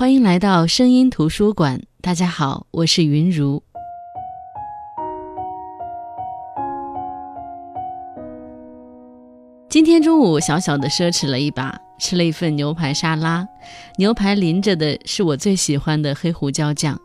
欢迎来到声音图书馆。大家好，我是云如。今天中午小小的奢侈了一把，吃了一份牛排沙拉，牛排淋着的是我最喜欢的黑胡椒酱。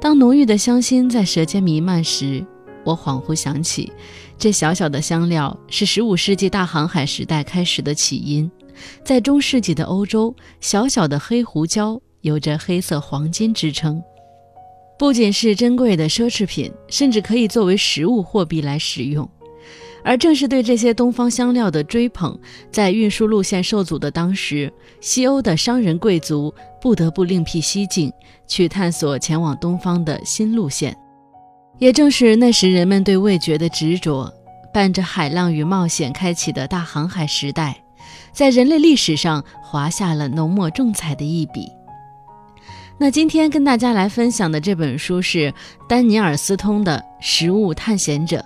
当浓郁的香辛在舌尖弥漫时，我恍惚想起，这小小的香料是十五世纪大航海时代开始的起因。在中世纪的欧洲，小小的黑胡椒。有着“黑色黄金”之称，不仅是珍贵的奢侈品，甚至可以作为实物货币来使用。而正是对这些东方香料的追捧，在运输路线受阻的当时，西欧的商人贵族不得不另辟蹊径，去探索前往东方的新路线。也正是那时人们对味觉的执着，伴着海浪与冒险开启的大航海时代，在人类历史上划下了浓墨重彩的一笔。那今天跟大家来分享的这本书是丹尼尔·斯通的《食物探险者》。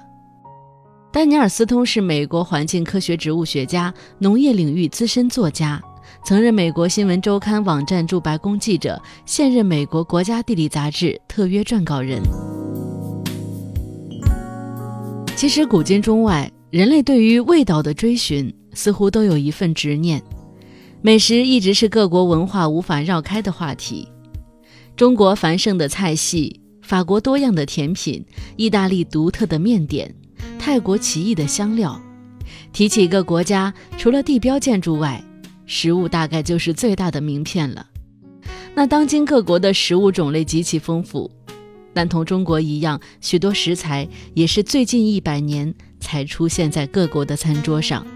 丹尼尔·斯通是美国环境科学植物学家、农业领域资深作家，曾任美国新闻周刊网站驻白宫记者，现任美国国家地理杂志特约撰稿人。其实，古今中外，人类对于味道的追寻似乎都有一份执念，美食一直是各国文化无法绕开的话题。中国繁盛的菜系，法国多样的甜品，意大利独特的面点，泰国奇异的香料。提起一个国家，除了地标建筑外，食物大概就是最大的名片了。那当今各国的食物种类极其丰富，但同中国一样，许多食材也是最近一百年才出现在各国的餐桌上。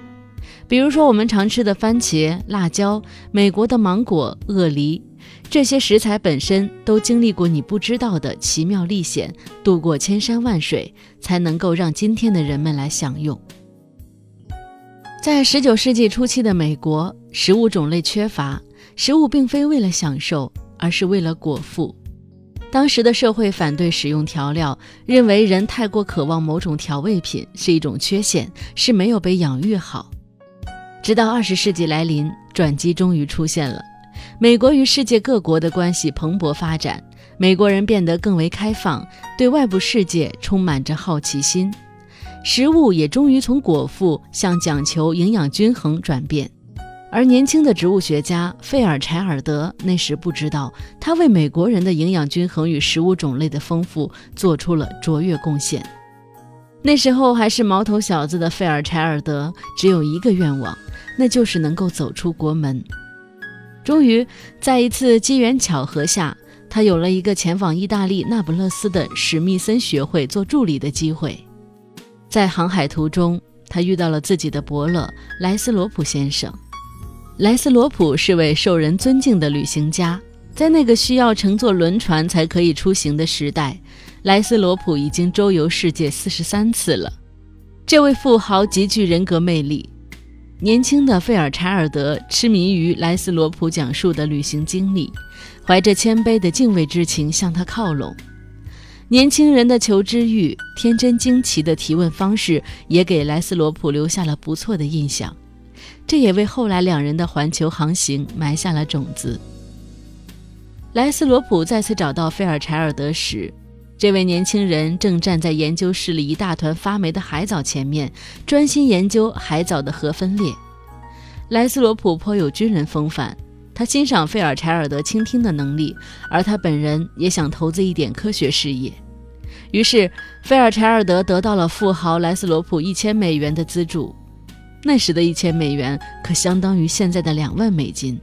比如说我们常吃的番茄、辣椒，美国的芒果、鳄梨。这些食材本身都经历过你不知道的奇妙历险，渡过千山万水，才能够让今天的人们来享用。在十九世纪初期的美国，食物种类缺乏，食物并非为了享受，而是为了果腹。当时的社会反对使用调料，认为人太过渴望某种调味品是一种缺陷，是没有被养育好。直到二十世纪来临，转机终于出现了。美国与世界各国的关系蓬勃发展，美国人变得更为开放，对外部世界充满着好奇心，食物也终于从果腹向讲求营养均衡转变。而年轻的植物学家费尔柴尔德那时不知道，他为美国人的营养均衡与食物种类的丰富做出了卓越贡献。那时候还是毛头小子的费尔柴尔德只有一个愿望，那就是能够走出国门。终于，在一次机缘巧合下，他有了一个前往意大利那不勒斯的史密森学会做助理的机会。在航海途中，他遇到了自己的伯乐莱斯罗普先生。莱斯罗普是位受人尊敬的旅行家，在那个需要乘坐轮船才可以出行的时代，莱斯罗普已经周游世界四十三次了。这位富豪极具人格魅力。年轻的费尔柴尔德痴迷于莱斯罗普讲述的旅行经历，怀着谦卑的敬畏之情向他靠拢。年轻人的求知欲、天真惊奇的提问方式，也给莱斯罗普留下了不错的印象。这也为后来两人的环球航行埋下了种子。莱斯罗普再次找到费尔柴尔德时，这位年轻人正站在研究室里一大团发霉的海藻前面，专心研究海藻的核分裂。莱斯罗普颇有军人风范，他欣赏费尔柴尔德倾听的能力，而他本人也想投资一点科学事业。于是，费尔柴尔德得到了富豪莱斯罗普一千美元的资助。那时的一千美元可相当于现在的两万美金。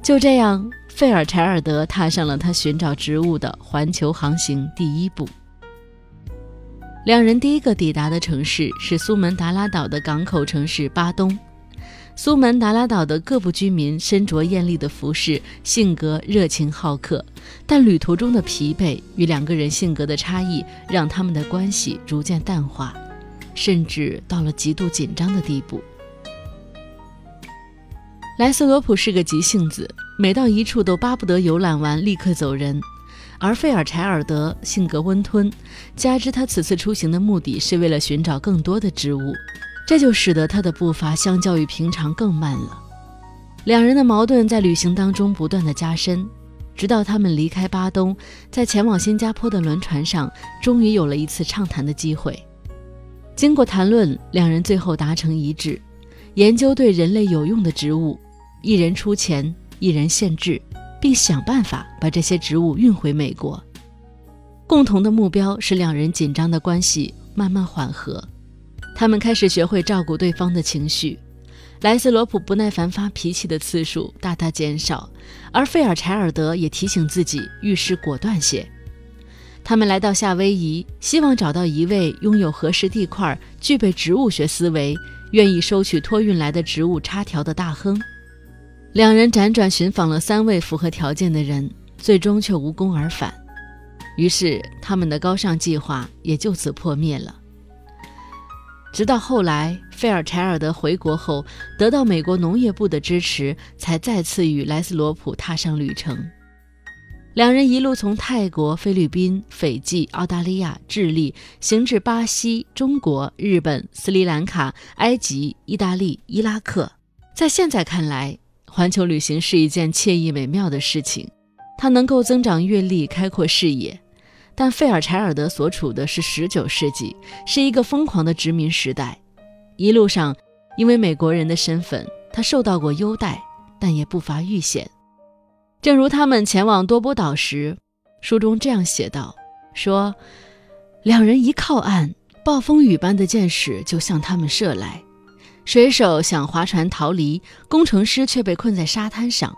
就这样。费尔柴尔德踏上了他寻找植物的环球航行第一步。两人第一个抵达的城市是苏门答腊岛的港口城市巴东。苏门答腊岛的各部居民身着艳丽的服饰，性格热情好客，但旅途中的疲惫与两个人性格的差异，让他们的关系逐渐淡化，甚至到了极度紧张的地步。莱斯罗普是个急性子。每到一处都巴不得游览完立刻走人，而费尔柴尔德性格温吞，加之他此次出行的目的是为了寻找更多的植物，这就使得他的步伐相较于平常更慢了。两人的矛盾在旅行当中不断的加深，直到他们离开巴东，在前往新加坡的轮船上，终于有了一次畅谈的机会。经过谈论，两人最后达成一致，研究对人类有用的植物，一人出钱，一人献制，并想办法把这些植物运回美国。共同的目标是两人紧张的关系慢慢缓和，他们开始学会照顾对方的情绪。莱斯罗普不耐烦发脾气的次数大大减少，而费尔柴尔德也提醒自己遇事果断些。他们来到夏威夷，希望找到一位拥有合适地块、具备植物学思维、愿意收取托运来的植物插条的大亨。两人辗转寻访了三位符合条件的人，最终却无功而返。于是，他们的高尚计划也就此破灭了。直到后来，费尔柴尔德回国后，得到美国农业部的支持，才再次与莱斯罗普踏上旅程。两人一路从泰国、菲律宾、斐济、澳大利亚、智利，行至巴西、中国、日本、斯里兰卡、埃及、意大利、伊拉克。在现在看来，环球旅行是一件惬意美妙的事情，它能够增长阅历、开阔视野。但费尔柴尔德所处的是十九世纪，是一个疯狂的殖民时代。一路上，因为美国人的身份，他受到过优待，但也不乏遇险。正如他们前往多波岛时，书中这样写道：“说，两人一靠岸，暴风雨般的箭矢就向他们射来。水手想划船逃离，工程师却被困在沙滩上。”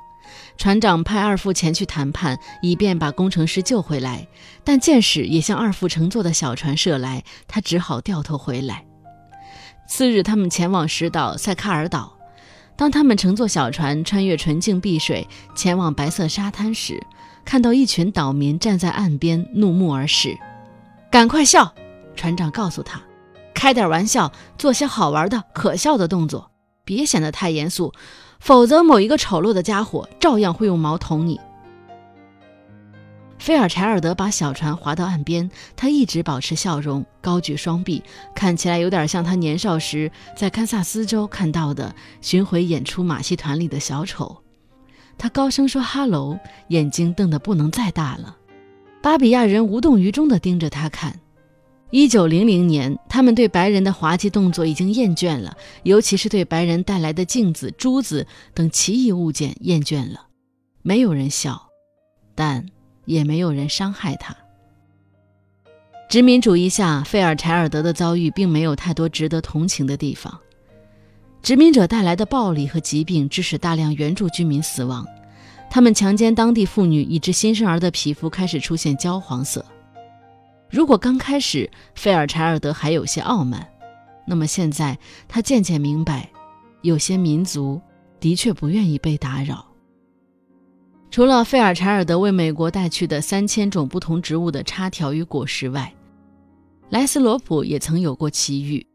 船长派二副前去谈判，以便把工程师救回来，但箭矢也向二副乘坐的小船射来，他只好掉头回来。次日，他们前往石岛塞卡尔岛。当他们乘坐小船穿越纯净碧水，前往白色沙滩时，看到一群岛民站在岸边怒目而视。赶快笑！船长告诉他：“开点玩笑，做些好玩的、可笑的动作，别显得太严肃。”否则，某一个丑陋的家伙照样会用矛捅你。菲尔柴尔德把小船划到岸边，他一直保持笑容，高举双臂，看起来有点像他年少时在堪萨斯州看到的巡回演出马戏团里的小丑。他高声说哈喽，眼睛瞪得不能再大了。巴比亚人无动于衷地盯着他看。一九零零年，他们对白人的滑稽动作已经厌倦了，尤其是对白人带来的镜子、珠子等奇异物件厌倦了。没有人笑，但也没有人伤害他。殖民主义下，费尔柴尔德的遭遇并没有太多值得同情的地方。殖民者带来的暴力和疾病致使大量原住居民死亡，他们强奸当地妇女，以致新生儿的皮肤开始出现焦黄色。如果刚开始费尔柴尔德还有些傲慢，那么现在他渐渐明白，有些民族的确不愿意被打扰。除了费尔柴尔德为美国带去的三千种不同植物的插条与果实外，莱斯罗普也曾有过奇遇。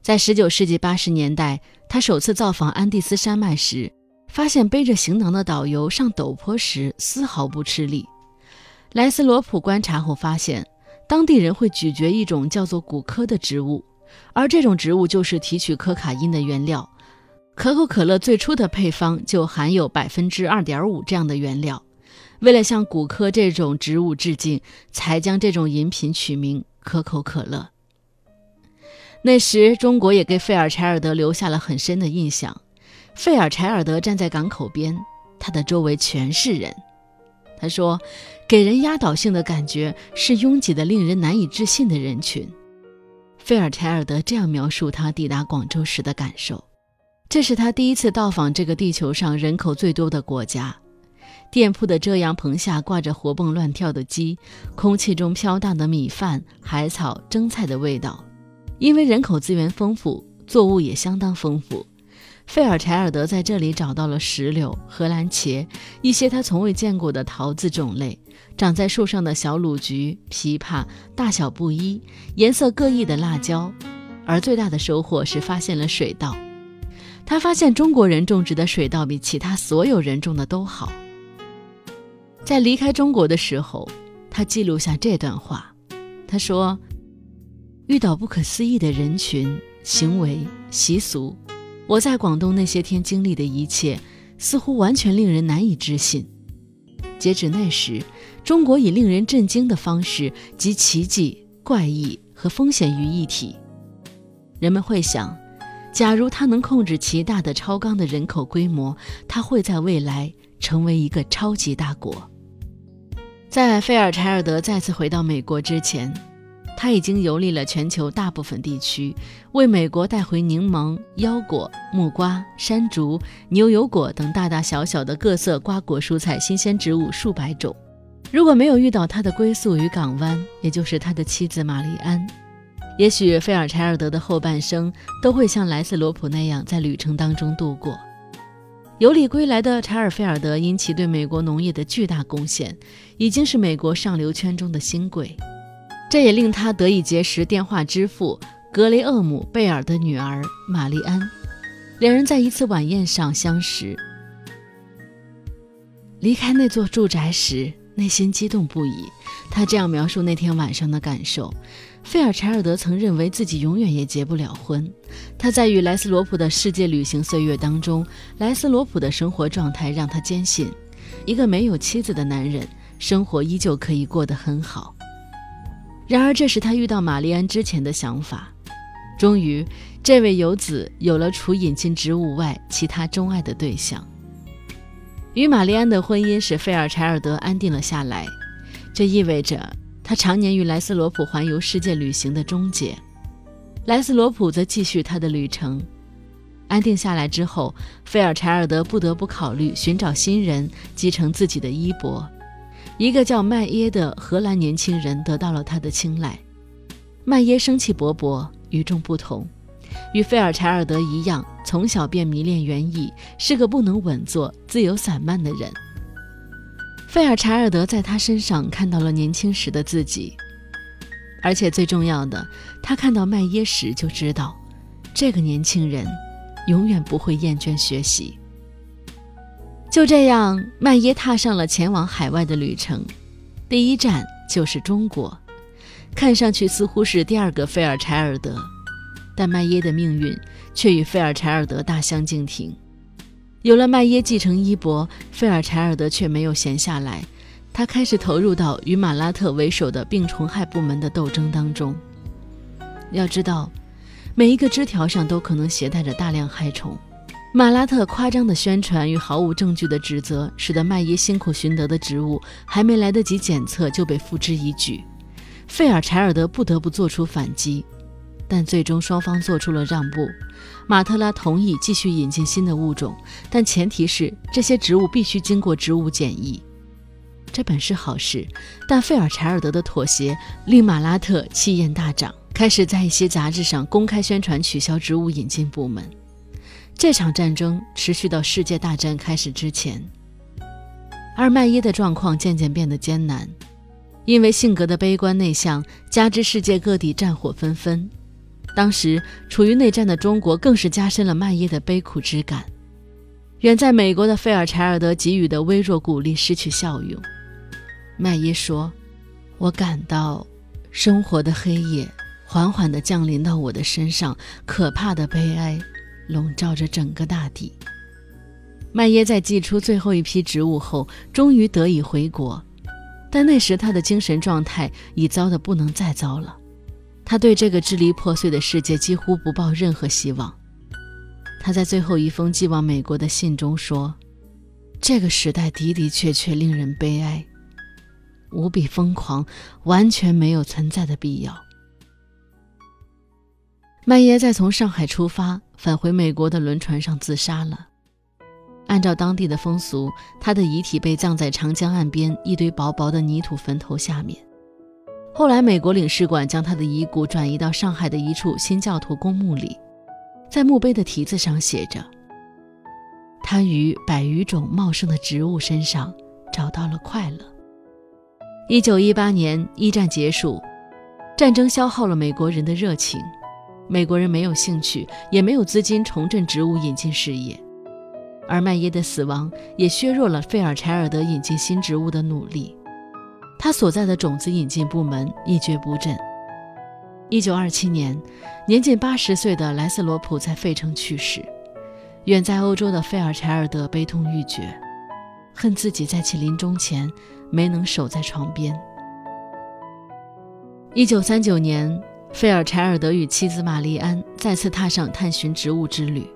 在19世纪80年代，他首次造访安第斯山脉时，发现背着行囊的导游上陡坡时丝毫不吃力。莱斯罗普观察后发现。当地人会咀嚼一种叫做古柯的植物，而这种植物就是提取可卡因的原料。可口可乐最初的配方就含有百分之二点五这样的原料。为了向古柯这种植物致敬，才将这种饮品取名可口可乐。那时，中国也给费尔柴尔德留下了很深的印象。费尔柴尔德站在港口边，他的周围全是人。他说：“给人压倒性的感觉是拥挤的、令人难以置信的人群。”费尔柴尔德这样描述他抵达广州时的感受：“这是他第一次到访这个地球上人口最多的国家。店铺的遮阳棚下挂着活蹦乱跳的鸡，空气中飘荡的米饭、海草、蒸菜的味道。因为人口资源丰富，作物也相当丰富。”费尔柴尔德在这里找到了石榴、荷兰茄，一些他从未见过的桃子种类，长在树上的小鲁菊、枇杷，大小不一、颜色各异的辣椒，而最大的收获是发现了水稻。他发现中国人种植的水稻比其他所有人种的都好。在离开中国的时候，他记录下这段话，他说：“遇到不可思议的人群、行为、习俗。”我在广东那些天经历的一切，似乎完全令人难以置信。截止那时，中国以令人震惊的方式集奇迹、怪异和风险于一体。人们会想，假如他能控制其大的超纲的人口规模，他会在未来成为一个超级大国。在费尔柴尔德再次回到美国之前，他已经游历了全球大部分地区，为美国带回柠檬、腰果、木瓜、山竹、牛油果等大大小小的各色瓜果蔬菜新鲜植物数百种。如果没有遇到他的归宿与港湾，也就是他的妻子玛丽安。也许费尔柴尔德的后半生都会像莱斯罗普那样在旅程当中度过。游历归来的查尔菲尔德因其对美国农业的巨大贡献，已经是美国上流圈中的新贵。这也令他得以结识电话之父格雷厄姆·贝尔的女儿玛丽安。两人在一次晚宴上相识。离开那座住宅时，内心激动不已。他这样描述那天晚上的感受。费尔柴尔德曾认为自己永远也结不了婚。他在与莱斯罗普的世界旅行岁月当中，莱斯罗普的生活状态让他坚信，一个没有妻子的男人生活依旧可以过得很好。然而，这是他遇到玛丽安之前的想法。终于，这位游子有了除引进植物外其他钟爱的对象。与玛丽安的婚姻使费尔柴尔德安定了下来，这意味着。他常年与莱斯罗普环游世界旅行的终结，莱斯罗普则继续他的旅程。安定下来之后，费尔柴尔德不得不考虑寻找新人继承自己的衣钵。一个叫麦耶的荷兰年轻人得到了他的青睐。麦耶生气勃勃，与众不同，与菲尔柴尔德一样，从小便迷恋园艺，是个不能稳坐、自由散漫的人。费尔柴尔德在他身上看到了年轻时的自己，而且最重要的，他看到麦耶时就知道，这个年轻人永远不会厌倦学习。就这样，麦耶踏上了前往海外的旅程，第一站就是中国。看上去似乎是第二个费尔柴尔德，但麦耶的命运却与费尔柴尔德大相径庭。有了麦耶继承衣钵，费尔柴尔德却没有闲下来，他开始投入到与马拉特为首的病虫害部门的斗争当中。要知道，每一个枝条上都可能携带着大量害虫。马拉特夸张的宣传与毫无证据的指责，使得麦耶辛苦寻得的植物还没来得及检测就被付之一炬。费尔柴尔德不得不做出反击。但最终双方做出了让步，马特拉同意继续引进新的物种，但前提是这些植物必须经过植物检疫。这本是好事，但费尔柴尔德的妥协令马拉特气焰大涨，开始在一些杂志上公开宣传取消植物引进部门。这场战争持续到世界大战开始之前，而麦耶的状况渐渐变得艰难，因为性格的悲观内向，加之世界各地战火纷纷。当时处于内战的中国，更是加深了麦耶的悲苦之感。远在美国的费尔柴尔德给予的微弱鼓励失去效用。麦耶说：“我感到生活的黑夜缓缓地降临到我的身上，可怕的悲哀笼罩着整个大地。”麦耶在寄出最后一批植物后，终于得以回国，但那时他的精神状态已糟得不能再糟了。他对这个支离破碎的世界几乎不抱任何希望。他在最后一封寄往美国的信中说：“这个时代的的确确令人悲哀，无比疯狂，完全没有存在的必要。”麦耶在从上海出发返回美国的轮船上自杀了。按照当地的风俗，他的遗体被葬在长江岸边一堆薄薄的泥土坟头下面。后来，美国领事馆将他的遗骨转移到上海的一处新教徒公墓里，在墓碑的题字上写着：“他于百余种茂盛的植物身上找到了快乐。”一九一八年，一战结束，战争消耗了美国人的热情，美国人没有兴趣，也没有资金重振植物引进事业，而麦耶的死亡也削弱了费尔柴尔德引进新植物的努力。他所在的种子引进部门一蹶不振。一九二七年，年近八十岁的莱斯罗普在费城去世。远在欧洲的费尔柴尔德悲痛欲绝，恨自己在其临终前没能守在床边。一九三九年，费尔柴尔德与妻子玛丽安再次踏上探寻植物之旅。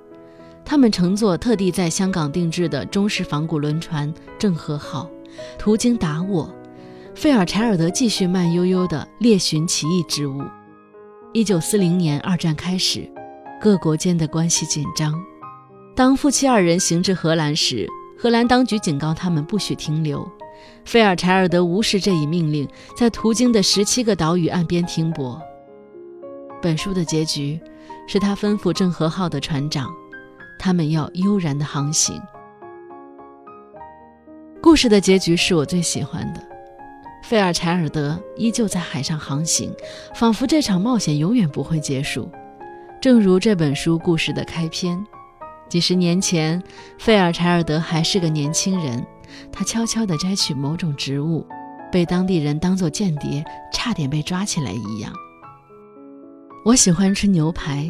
他们乘坐特地在香港定制的中式仿古轮船“郑和号”，途经达沃，费尔柴尔德继续慢悠悠地猎寻奇异植物。一九四零年，二战开始，各国间的关系紧张。当夫妻二人行至荷兰时，荷兰当局警告他们不许停留。费尔柴尔德无视这一命令，在途经的十七个岛屿岸边停泊。本书的结局是他吩咐郑和号的船长。他们要悠然的航行。故事的结局是我最喜欢的，费尔柴尔德依旧在海上航行，仿佛这场冒险永远不会结束。正如这本书故事的开篇，几十年前，费尔柴尔德还是个年轻人，他悄悄地摘取某种植物，被当地人当作间谍，差点被抓起来一样。我喜欢吃牛排。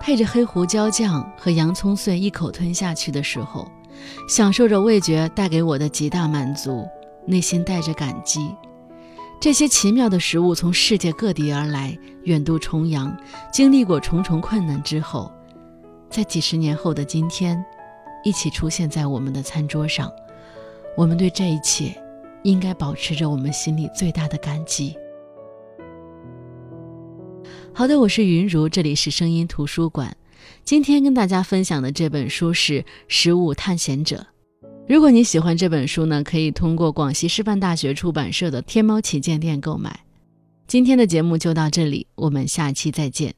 配着黑胡椒酱和洋葱碎一口吞下去的时候，享受着味觉带给我的极大满足，内心带着感激。这些奇妙的食物从世界各地而来，远渡重洋，经历过重重困难之后，在几十年后的今天，一起出现在我们的餐桌上。我们对这一切，应该保持着我们心里最大的感激。好的，我是云如，这里是声音图书馆。今天跟大家分享的这本书是《食物探险者》。如果你喜欢这本书呢，可以通过广西师范大学出版社的天猫旗舰店购买。今天的节目就到这里，我们下期再见。